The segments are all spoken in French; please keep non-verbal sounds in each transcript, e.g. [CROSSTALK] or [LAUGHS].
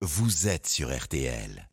vous êtes sur RTL.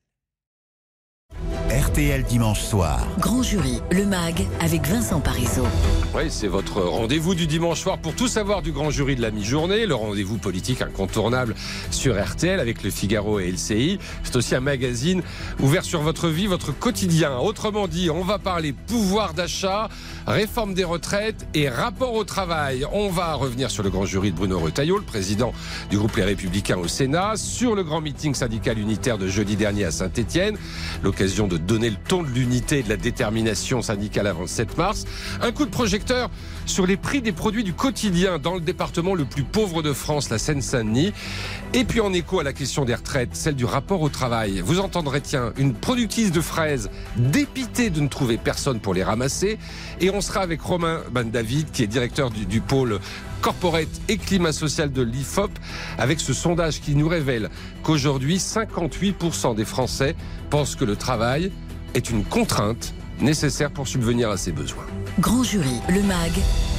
RTL dimanche soir. Grand jury, le MAG avec Vincent Parisot. Oui, c'est votre rendez-vous du dimanche soir pour tout savoir du grand jury de la mi-journée, le rendez-vous politique incontournable sur RTL avec le Figaro et LCI. C'est aussi un magazine ouvert sur votre vie, votre quotidien. Autrement dit, on va parler pouvoir d'achat, réforme des retraites et rapport au travail. On va revenir sur le grand jury de Bruno Retailleau, le président du groupe Les Républicains au Sénat, sur le grand meeting syndical unitaire de jeudi dernier à Saint-Etienne, l'occasion de donner le ton de l'unité et de la détermination syndicale avant le 7 mars. Un coup de projecteur sur les prix des produits du quotidien dans le département le plus pauvre de France, la Seine-Saint-Denis. Et puis en écho à la question des retraites, celle du rapport au travail. Vous entendrez, tiens, une productrice de fraises dépitée de ne trouver personne pour les ramasser. Et on sera avec Romain Ban David, qui est directeur du pôle corporate et climat social de l'IFOP, avec ce sondage qui nous révèle qu'aujourd'hui, 58% des Français pensent que le travail est une contrainte nécessaire pour subvenir à ses besoins. Grand jury, le MAG,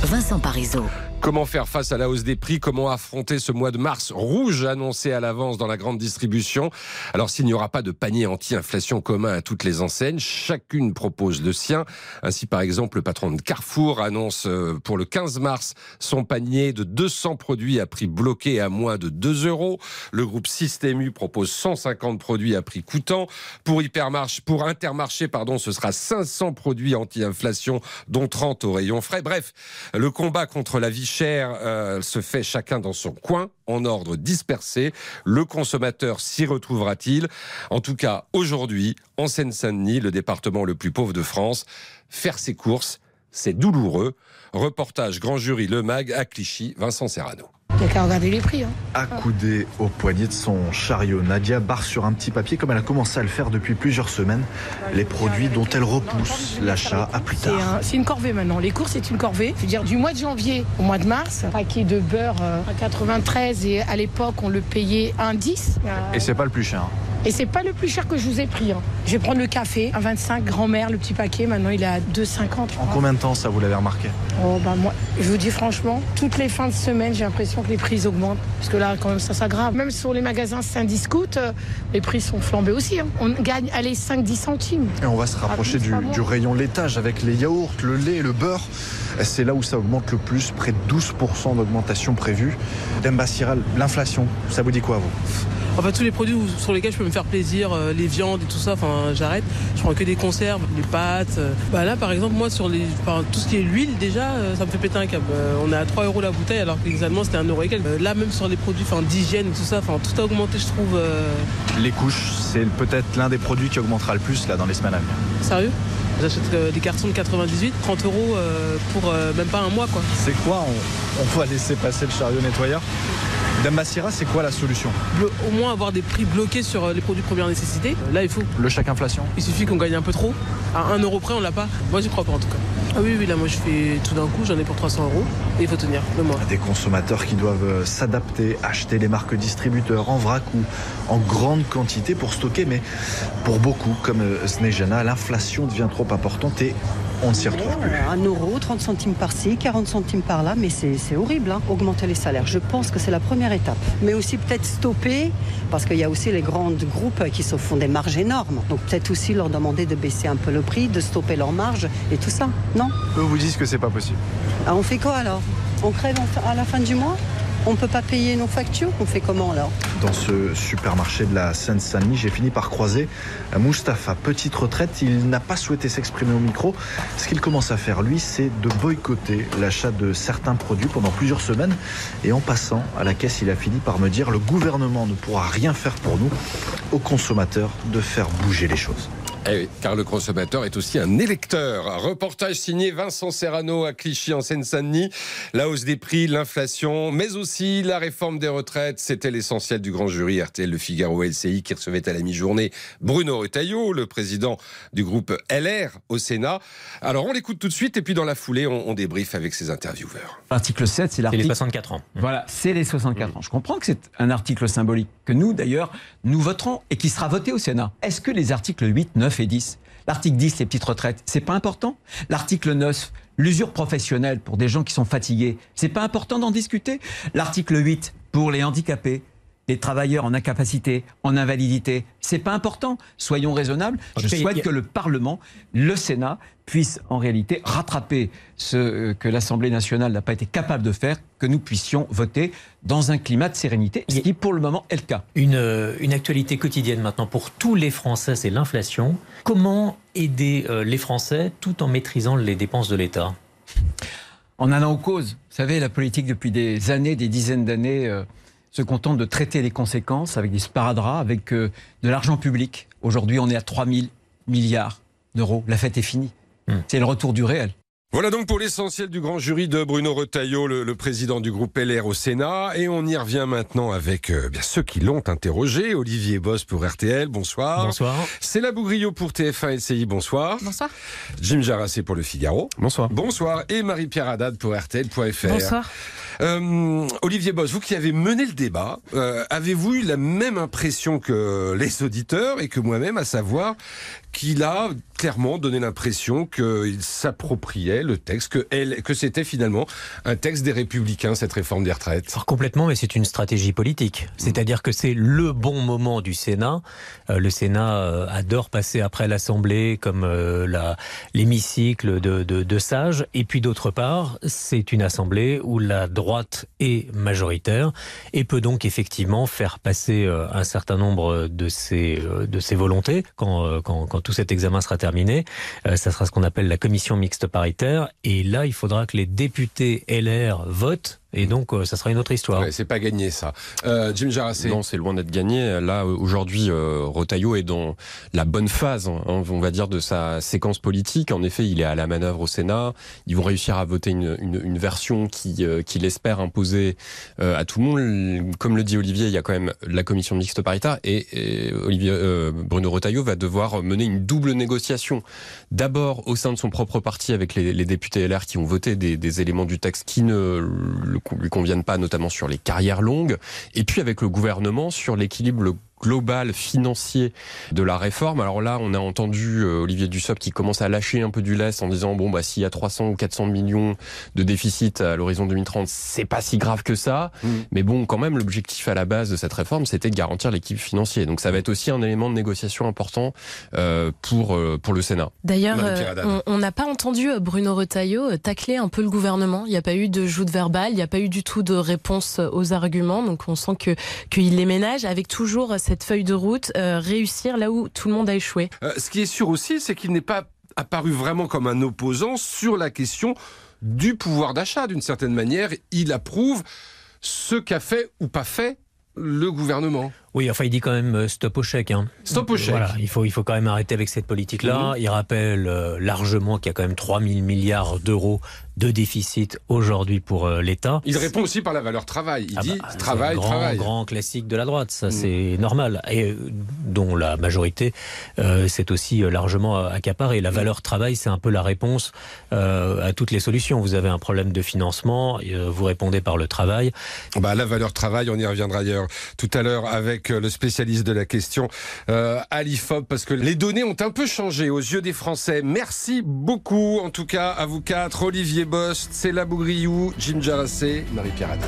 Vincent Parisot. Comment faire face à la hausse des prix? Comment affronter ce mois de mars rouge annoncé à l'avance dans la grande distribution? Alors s'il n'y aura pas de panier anti-inflation commun à toutes les enseignes, chacune propose le sien. Ainsi par exemple le patron de Carrefour annonce euh, pour le 15 mars son panier de 200 produits à prix bloqué à moins de 2 euros. Le groupe Système U propose 150 produits à prix coûtant. Pour Hypermarché, pour Intermarché, pardon, ce sera 500 produits anti-inflation dont 30 au rayon frais. Bref, le combat contre la vie cher euh, se fait chacun dans son coin, en ordre dispersé. Le consommateur s'y retrouvera-t-il? En tout cas, aujourd'hui, en Seine-Saint-Denis, le département le plus pauvre de France, faire ses courses, c'est douloureux. Reportage Grand Jury Le Mag à Clichy, Vincent Serrano. Il n'y a qu'à regarder les prix. Hein. Accoudée au poignet de son chariot, Nadia barre sur un petit papier, comme elle a commencé à le faire depuis plusieurs semaines, les produits dont elle repousse l'achat à plus C'est tard. un- c'est une corvée maintenant. Les courses, c'est une corvée. Je veux dire, du mois de janvier au mois de mars, un paquet de beurre euh, à 93 et à l'époque, on le payait 1,10. Euh, Et c'est pas le plus cher. Et c'est pas le plus cher que je vous ai pris. hein. Je vais prendre le café, à 25, grand-mère, le petit paquet. Maintenant, il est à 2,50. je En combien de temps ça vous l'avez remarqué? Oh, bah, moi, je vous dis franchement, toutes les fins de semaine, j'ai l'impression que les prix augmentent. Parce que là, quand même, ça s'aggrave. Même sur les magasins Saint-Discount, euh, les prix sont flambés aussi. hein. On gagne, allez, 5-10 centimes. Et on va se rapprocher du, moins. du rayon laitage avec les yaourts, le lait, le beurre. C'est là où ça augmente le plus, près de 12% d'augmentation prévue. Demba Siral, l'inflation, ça vous dit quoi vous? Enfin, tous les produits sur lesquels je peux me faire plaisir, euh, les viandes et tout ça, enfin, j'arrête. Je prends que des conserves, les pâtes. euh. Bah là, par exemple, moi, sur les, enfin, tout ce qui est l'huile, déjà, euh, ça me fait péter un câble. On est à 3 euros la bouteille, alors que les Allemands, c'était 1 euro et quelques. Là, même sur les produits enfin, d'hygiène et tout ça, enfin, tout a augmenté, je trouve. Les couches, c'est peut-être l'un des produits qui augmentera le plus là dans les semaines à venir. Sérieux? J'achète euh, des cartons de 98, 30 euros euh, pour euh, même pas un mois, quoi. C'est quoi? On, on va laisser passer le chariot nettoyeur? Dambasira, c'est quoi la solution au moins avoir des prix bloqués sur euh, les produits de première nécessité. Là, il faut. Le chèque inflation Il suffit qu'on gagne un peu trop. À 1 euro près, on l'a pas. Moi, j'y crois pas en tout cas. Ah oui, oui, là, moi, je fais tout d'un coup, j'en ai pour 300 euros. Et il faut tenir le mois. Des consommateurs qui doivent euh, s'adapter, acheter les marques distributeurs en vrac ou en grande quantité pour stocker, mais pour beaucoup, comme euh, Snejana, l'inflation devient trop importante et on ne s'y retrouve plus. 1 euro, 30 centimes par-ci, 40 centimes par-là, mais c'est horrible, hein, augmenter les salaires. Je pense que c'est la première étape. Mais aussi peut-être stopper, parce qu'il y a aussi les grands groupes qui se font des marges énormes. Donc peut-être aussi leur demander de baisser un peu le prix, de stopper leurs marges et tout ça. Non? Eux vous disent que c'est pas possible. Ah, On fait quoi alors? On crève à la fin du mois? On peut pas payer nos factures On fait comment alors Dans ce supermarché de la Seine-Saint-Denis, j'ai fini par croiser Mustapha. Petite retraite, il n'a pas souhaité s'exprimer au micro. Ce qu'il commence à faire, lui, c'est de boycotter l'achat de certains produits pendant plusieurs semaines. Et en passant à la caisse, il a fini par me dire le gouvernement ne pourra rien faire pour nous, aux consommateurs, de faire bouger les choses. Eh oui, car le consommateur est aussi un électeur. Reportage signé Vincent Serrano à Clichy en Seine-Saint-Denis. La hausse des prix, l'inflation, mais aussi la réforme des retraites. C'était l'essentiel du grand jury RTL Le Figaro LCI qui recevait à la mi-journée Bruno Retailleau, le président du groupe LR au Sénat. Alors on l'écoute tout de suite et puis dans la foulée, on, on débriefe avec ses intervieweurs. L'article 7, c'est C'est les l'article. 64 ans. Voilà, c'est les 64 ans. Je comprends que c'est un article symbolique que nous, d'ailleurs, nous voterons et qui sera voté au Sénat. Est-ce que les articles 8, 9 et 10, l'article 10, les petites retraites, c'est pas important? L'article 9, l'usure professionnelle pour des gens qui sont fatigués, c'est pas important d'en discuter? L'article 8, pour les handicapés, des travailleurs en incapacité, en invalidité. C'est pas important. Soyons raisonnables. Je souhaite que le Parlement, le Sénat, puisse en réalité rattraper ce euh, que l'Assemblée nationale n'a pas été capable de faire, que nous puissions voter dans un climat de sérénité, ce qui pour le moment est le cas. Une, euh, une actualité quotidienne maintenant pour tous les Français, c'est l'inflation. Comment aider euh, les Français tout en maîtrisant les dépenses de l'État? En allant aux causes. Vous savez, la politique depuis des années, des dizaines d'années, se contente de traiter les conséquences avec des sparadraps, avec de l'argent public. Aujourd'hui, on est à 3 000 milliards d'euros. La fête est finie. Hmm. C'est le retour du réel. Voilà donc pour l'essentiel du grand jury de Bruno Retailleau, le, président du groupe LR au Sénat. Et on y revient maintenant avec euh, bien ceux qui l'ont interrogé. Olivier Boss pour RTL, bonsoir. Bonsoir. C'est la Bougriot pour TF1 LCI, bonsoir. Bonsoir. Jim Jarassé pour Le Figaro. Bonsoir. Bonsoir. Et Marie-Pierre Haddad pour RTL.fr. Bonsoir. Euh, Olivier Boss, vous qui avez mené le débat, euh, avez-vous eu la même impression que les auditeurs et que moi-même, à savoir qu'il a clairement donné l'impression qu'il s'appropriait le texte, que, elle, que c'était finalement un texte des républicains, cette réforme des retraites. Alors complètement, mais c'est une stratégie politique. C'est-à-dire que c'est le bon moment du Sénat. Euh, le Sénat euh, adore passer après l'Assemblée comme euh, l'hémicycle de, de, de, sages. Et puis d'autre part, c'est une Assemblée où la droite est majoritaire et peut donc effectivement faire passer un certain nombre de ses, de ses volontés quand, quand, quand tout cet examen sera terminé, euh, ça sera ce qu'on appelle la commission mixte paritaire. Et là, il faudra que les députés LR votent et donc, euh, ça sera une autre histoire. c'est pas gagné, ça. Euh, Jim Jarassé. Non, c'est loin d'être gagné. Là, aujourd'hui, euh, Rotaillot est dans la bonne phase, hein, on va dire, de sa séquence politique. En effet, il est à la manœuvre au Sénat. Ils vont réussir à voter une, une, une version qui, euh, qui l'espère imposer à tout le monde. Comme le dit Olivier, il y a quand même la commission mixte paritaire et, Olivier, Bruno Rotaillot va devoir mener une double négociation. D'abord, au sein de son propre parti, avec les, les députés LR qui ont voté des, des éléments du texte qui ne le lui conviennent pas, notamment sur les carrières longues, et puis avec le gouvernement sur l'équilibre global financier de la réforme. Alors là, on a entendu euh, Olivier Dussopt qui commence à lâcher un peu du lest en disant bon bah s'il y a 300 ou 400 millions de déficit à l'horizon 2030, c'est pas si grave que ça. Mm. Mais bon, quand même, l'objectif à la base de cette réforme, c'était de garantir l'équilibre financier. Donc ça va être aussi un élément de négociation important euh, pour euh, pour le Sénat. D'ailleurs, on n'a pas entendu Bruno Retailleau tacler un peu le gouvernement. Il n'y a pas eu de joute verbale, il n'y a pas eu du tout de réponse aux arguments. Donc on sent que qu'il les ménage avec toujours cette feuille de route, euh, réussir là où tout le monde a échoué. Euh, ce qui est sûr aussi, c'est qu'il n'est pas apparu vraiment comme un opposant sur la question du pouvoir d'achat. D'une certaine manière, il approuve ce qu'a fait ou pas fait le gouvernement. Oui, enfin, il dit quand même euh, stop au chèque. Hein. Stop au chèque. Voilà, il faut, il faut quand même arrêter avec cette politique-là. Mhm. Il rappelle largement qu'il y a quand même 3 000 milliards d'euros de déficit aujourd'hui pour euh, l'État. Il répond aussi par la valeur travail. Il ah dit bah, travail, grand, travail. grand classique de la droite, ça mm. c'est normal. Et euh, dont la majorité euh, c'est aussi largement accaparé. La mm. valeur travail, c'est un peu la réponse à toutes les solutions. Vous avez un problème de financement, vous répondez par le travail. Bah, la valeur travail, on y reviendra ailleurs tout à l'heure avec le spécialiste de la question, Ali Fob, parce que les données ont un peu changé aux yeux des Français. Merci beaucoup, en tout cas, à vous quatre. Olivier Bost, Céla Bougriou, Jim Jarassé, Marie-Pierre.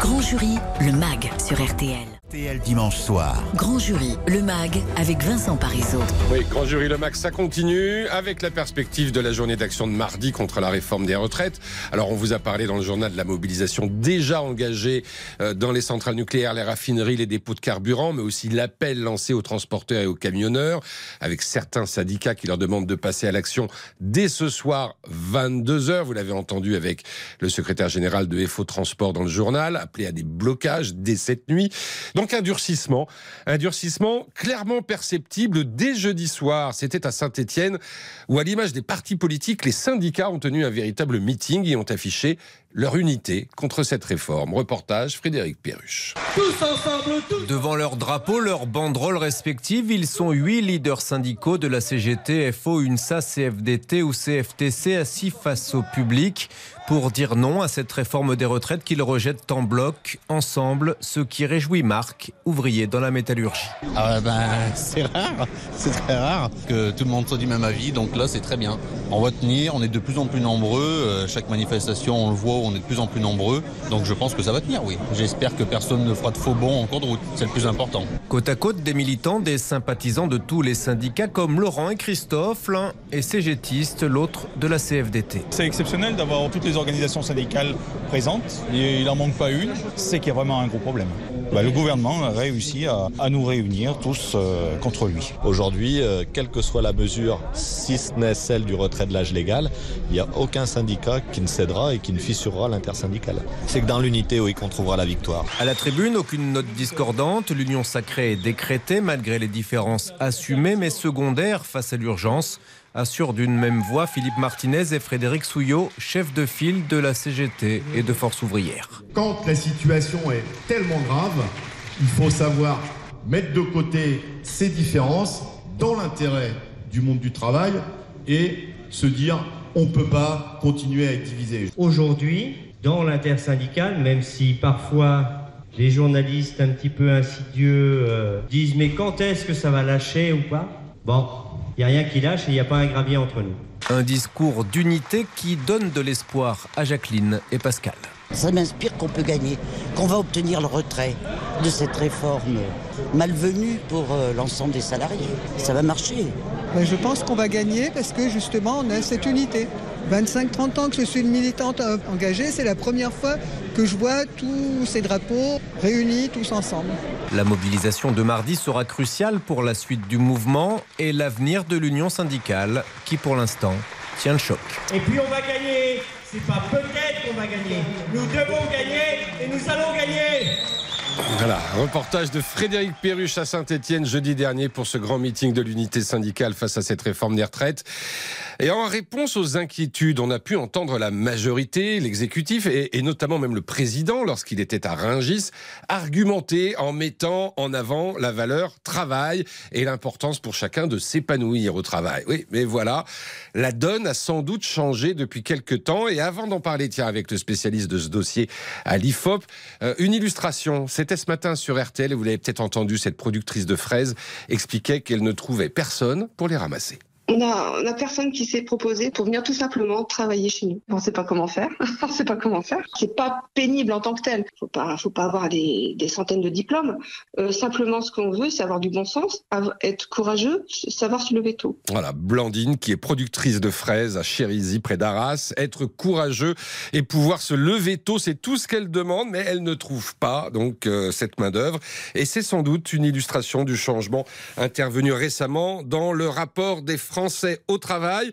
Grand jury, le MAG sur RTL. RTL dimanche soir. Grand jury, le MAG avec Vincent Parisot. Oui, Grand jury, le MAG, ça continue avec la perspective de la journée d'action de mardi contre la réforme des retraites. Alors, on vous a parlé dans le journal de la mobilisation déjà engagée euh, dans les centrales nucléaires, les raffineries, les dépôts de carburant, mais aussi l'appel lancé aux transporteurs et aux camionneurs, avec certains syndicats qui leur demandent de passer à l'action dès ce soir, 22h. Vous l'avez entendu avec le secrétaire général de FO Transport dans le journal, appelé à des blocages dès cette nuit. Donc un durcissement, un durcissement clairement perceptible dès jeudi soir. C'était à Saint-Étienne où, à l'image des partis politiques, les syndicats ont tenu un véritable meeting et ont affiché leur unité contre cette réforme. Reportage Frédéric Perruche. Tous ensemble, tous Devant leur drapeau, leurs banderoles respectives, ils sont huit leaders syndicaux de la CGT, FO, UNSA, CFDT ou CFTC assis face au public pour dire non à cette réforme des retraites qu'ils rejettent en bloc, ensemble, ce qui réjouit Marc, ouvrier dans la métallurgie. Ah ben, c'est rare, c'est très rare que tout le monde soit du même avis, donc là c'est très bien. On va tenir, on est de plus en plus nombreux. Euh, chaque manifestation, on le voit, on est de plus en plus nombreux. Donc je pense que ça va tenir, oui. J'espère que personne ne fera de faux bons en cours de route. C'est le plus important. Côte à côte, des militants, des sympathisants de tous les syndicats comme Laurent et Christophe, l'un est cégétiste, l'autre de la CFDT. C'est exceptionnel d'avoir toutes les organisations syndicales présentes. Il n'en manque pas une. C'est qu'il y a vraiment un gros problème. Bah, le gouvernement a réussi à, nous réunir tous euh, contre lui. Aujourd'hui, euh, quelle que soit la mesure, si ce n'est celle du retrait de l'âge légal, il n'y a aucun syndicat qui ne cédera et qui ne fissurera l'intersyndicale. C'est que dans l'unité, oui, qu'on trouvera la victoire. À la tribune, aucune note discordante. L'union sacrée est décrétée malgré les différences assumées mais secondaires face à l'urgence assure d'une même voix Philippe Martinez et Frédéric Souillot, chef de file de la CGT et de Force ouvrière. Quand la situation est tellement grave, il faut savoir mettre de côté ces différences dans l'intérêt du monde du travail et se dire on ne peut pas continuer à être divisé. Aujourd'hui, dans l'intersyndicale, même si parfois les journalistes un petit peu insidieux euh, disent mais quand est-ce que ça va lâcher ou pas? Bon, n'y a rien qui lâche et il n'y a pas un gravier entre nous. Un discours d'unité qui donne de l'espoir à Jacqueline et Pascal. Ça m'inspire qu'on peut gagner, qu'on va obtenir le retrait de cette réforme malvenue pour euh, l'ensemble des salariés. Ça va marcher. Ben, je pense qu'on va gagner parce que justement on a cette unité. 25-30 ans que je suis une militante euh, engagée, c'est la première fois que je vois tous ces drapeaux réunis tous ensemble. La mobilisation de mardi sera cruciale pour la suite du mouvement et l'avenir de l'union syndicale qui pour l'instant tient le choc. Et puis on va gagner, c'est pas peut-être qu'on va gagner, nous devons gagner et nous allons gagner. Voilà, reportage de Frédéric Perruche à Saint-Etienne jeudi dernier pour ce grand meeting de l'unité syndicale face à cette réforme des retraites. Et en réponse aux inquiétudes, on a pu entendre la majorité, l'exécutif et, notamment même le président, lorsqu'il était à Ringis, argumenter en mettant en avant la valeur travail et l'importance pour chacun de s'épanouir au travail. Oui, mais voilà, la donne a sans doute changé depuis quelques temps. Et avant d'en parler, tiens, avec le spécialiste de ce dossier à l'IFOP, euh, une illustration. Ce matin sur RTL et vous l'avez peut-être entendu, cette productrice de fraises expliquait qu'elle ne trouvait personne pour les ramasser. On a, on a personne qui s'est proposé pour venir tout simplement travailler chez nous. On ne sait pas comment faire. [LAUGHS] on sait pas comment faire. C'est pas pénible en tant que tel. Faut pas, faut pas avoir des, centaines de diplômes. Euh, simplement, ce qu'on veut, c'est avoir du bon sens, être courageux, savoir se lever tôt. Voilà, Blandine, qui est productrice de fraises à Chérisy, près d'Arras. Être courageux et pouvoir se lever tôt, c'est tout ce qu'elle demande, mais elle ne trouve pas donc euh, cette main d'œuvre. Et c'est sans doute une illustration du changement intervenu récemment dans le rapport des Français français au travail.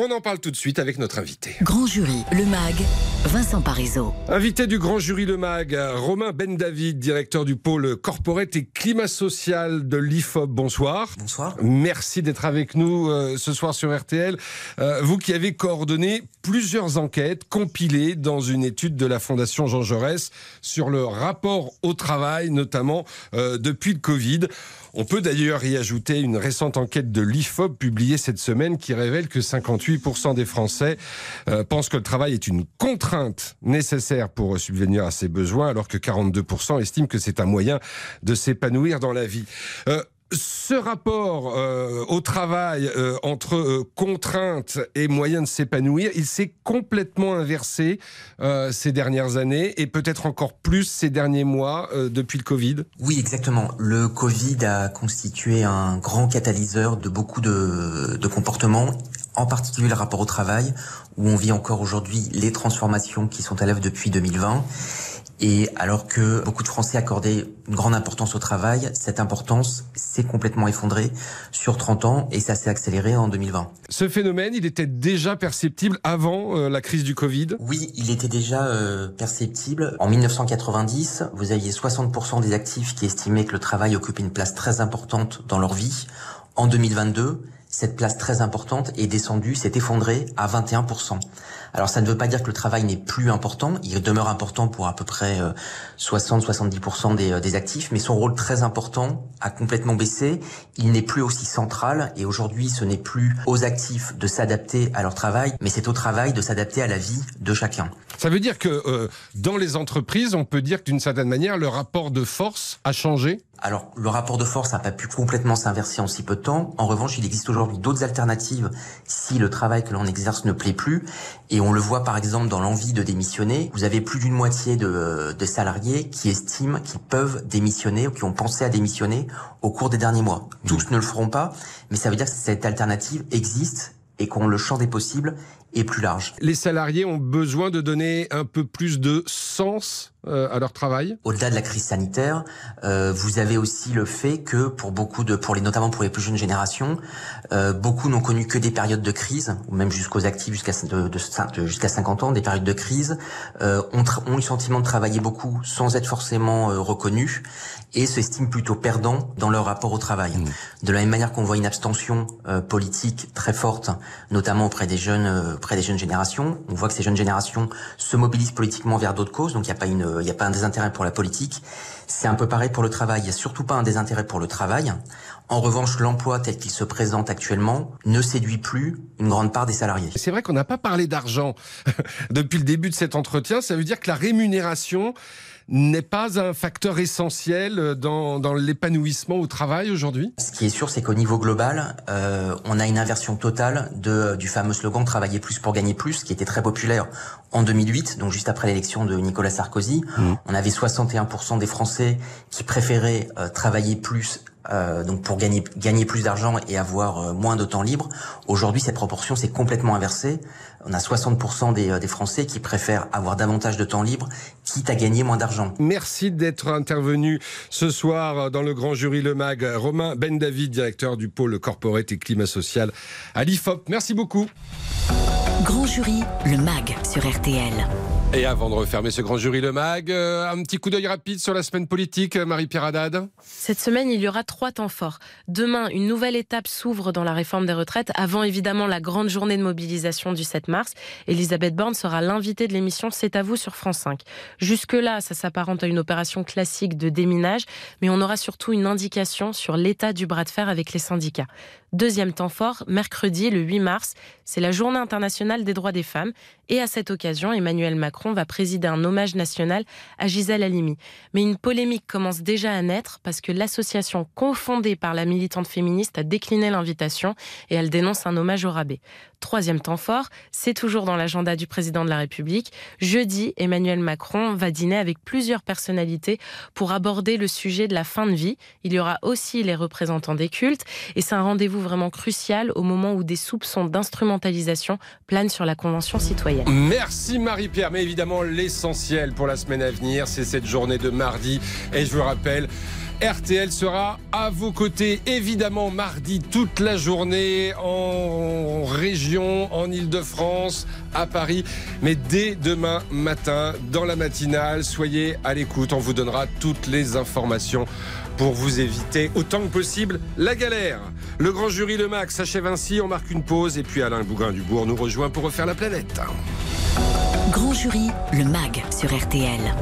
On en parle tout de suite avec notre invité. Grand jury, le MAG, Vincent Parisot. Invité du Grand jury Le MAG, Romain Ben David, directeur du pôle corporate et climat social de l'IFOP. Bonsoir. Bonsoir. Merci d'être avec nous euh, ce soir sur RTL. Euh, vous qui avez coordonné plusieurs enquêtes compilées dans une étude de la Fondation Jean Jaurès sur le rapport au travail, notamment euh, depuis le Covid. On peut d'ailleurs y ajouter une récente enquête de l'IFOP publiée cette semaine qui révèle que 58% des Français euh, pensent que le travail est une contrainte nécessaire pour subvenir à ses besoins, alors que 42% estiment que c'est un moyen de s'épanouir dans la vie. Euh, ce rapport euh, au travail euh, entre euh, contraintes et moyens de s'épanouir, il s'est complètement inversé ces dernières années et peut-être encore plus ces derniers mois depuis le Covid. Oui, exactement. Le Covid a constitué un grand catalyseur de beaucoup de comportements, en particulier le rapport au travail, où on vit encore aujourd'hui les transformations qui sont à l'œuvre depuis 2020 et alors que beaucoup de Français accordaient une grande importance au travail, cette importance s'est complètement effondrée sur 30 ans et ça s'est accéléré en 2020. Ce phénomène, il était déjà perceptible avant euh, la crise du Covid? Oui, il était déjà euh, perceptible. En 1990, vous aviez 60% des actifs qui estimaient que le travail occupait une place très importante dans leur vie. En 2022, cette place très importante est descendue, s'est effondrée à 21%. Alors ça ne veut pas dire que le travail n'est plus important, il demeure important pour à peu près 60-70% euh, des, euh, des, actifs, mais son rôle très important a complètement baissé, il n'est plus aussi central et aujourd'hui ce n'est plus aux actifs de s'adapter à leur travail, mais c'est au travail de s'adapter à la vie de chacun. Ça veut dire que euh, dans les entreprises, on peut dire que d'une certaine manière, le rapport de force a changé? Alors, le rapport de force n'a pas pu complètement s'inverser en si peu de temps. En revanche, il existe aujourd'hui d'autres alternatives si le travail que l'on exerce ne plaît plus. Et on le voit par exemple dans l'envie de démissionner. Vous avez plus d'une moitié de, de salariés qui estiment qu'ils peuvent démissionner ou qui ont pensé à démissionner au cours des derniers mois. Tous ne le feront pas, mais ça veut dire que cette alternative existe et qu'on le champ des possibles est plus large. Les salariés ont besoin de donner un peu plus de sens euh, à leur travail Au-delà de la crise sanitaire, euh, vous avez aussi le fait que pour beaucoup de, pour les notamment pour les plus jeunes générations, euh, beaucoup n'ont connu que des périodes de crise, ou même jusqu'aux actifs jusqu'à de, de, jusqu'à 50 ans, des périodes de crise, euh, ont, ont eu le sentiment de travailler beaucoup sans être forcément euh, reconnus et s'estiment plutôt perdants dans leur rapport au travail. Mmh. De la même manière qu'on voit une abstention euh, politique très forte, notamment auprès des jeunes, auprès des jeunes générations, on voit que ces jeunes générations se mobilisent politiquement vers d'autres causes, donc il n'y a pas n'y a pas un désintérêt pour la politique. C'est un peu pareil pour le travail. Il n'y a surtout pas un désintérêt pour le travail. En revanche, l'emploi tel qu'il se présente actuellement ne séduit plus une grande part des salariés. C'est vrai qu'on n'a pas parlé d'argent [LAUGHS] depuis le début de cet entretien. Ça veut dire que la rémunération n'est pas un facteur essentiel dans, dans l'épanouissement au travail aujourd'hui? Ce qui est sûr, c'est qu'au niveau global, euh, on a une inversion totale de, du fameux slogan « Travailler plus pour gagner plus », qui était très populaire en 2008, donc juste après l'élection de Nicolas Sarkozy. Mmh. On avait 61% des Français qui préféraient euh, travailler plus euh, donc pour gagner gagner plus d'argent et avoir euh, moins de temps libre. Aujourd'hui, cette proportion s'est complètement inversée. On a 60% des, euh, des Français qui préfèrent avoir davantage de temps libre, quitte à gagner moins d'argent. Merci d'être intervenu ce soir dans le grand jury Le Mag. Romain Ben David, directeur du pôle corporate et climat social à l'IFOP. Merci beaucoup. Grand jury Le Mag sur RTL. Et avant de refermer ce grand jury Le Mag, euh, un petit coup d'œil rapide sur la semaine politique, Marie-Pierre Haddad. Cette semaine, il y aura trois temps forts. Demain, une nouvelle étape s'ouvre dans la réforme des retraites, avant évidemment la grande journée de mobilisation du 7 mars. Elisabeth Borne sera l'invitée de l'émission C'est à vous sur France 5. Jusque-là, ça s'apparente à une opération classique de déminage, mais on aura surtout une indication sur l'état du bras de fer avec les syndicats. Deuxième temps fort, mercredi, le 8 mars, c'est la journée internationale des droits des femmes. Et à cette occasion, Emmanuel Macron va présider un hommage national à Gisèle Halimi. Mais une polémique commence déjà à naître parce que l'association confondée par la militante féministe a décliné l'invitation et elle dénonce un hommage au rabais. Troisième temps fort, c'est toujours dans l'agenda du président de la République. Jeudi, Emmanuel Macron va dîner avec plusieurs personnalités pour aborder le sujet de la fin de vie. Il y aura aussi les représentants des cultes et c'est un rendez-vous vraiment crucial au moment où des soupçons d'instrumentalisation planent sur la Convention citoyenne. Merci Marie-Pierre, mais évidemment l'essentiel pour la semaine à venir, c'est cette journée de mardi et je vous rappelle RTL sera à vos côtés, évidemment, mardi toute la journée, en région, en Ile-de-France, à Paris. Mais dès demain matin, dans la matinale, soyez à l'écoute. On vous donnera toutes les informations pour vous éviter autant que possible la galère. Le grand jury Le Max s'achève ainsi. On marque une pause et puis Alain Bougrain-Dubourg nous rejoint pour refaire la planète. Grand jury Le Mag sur RTL.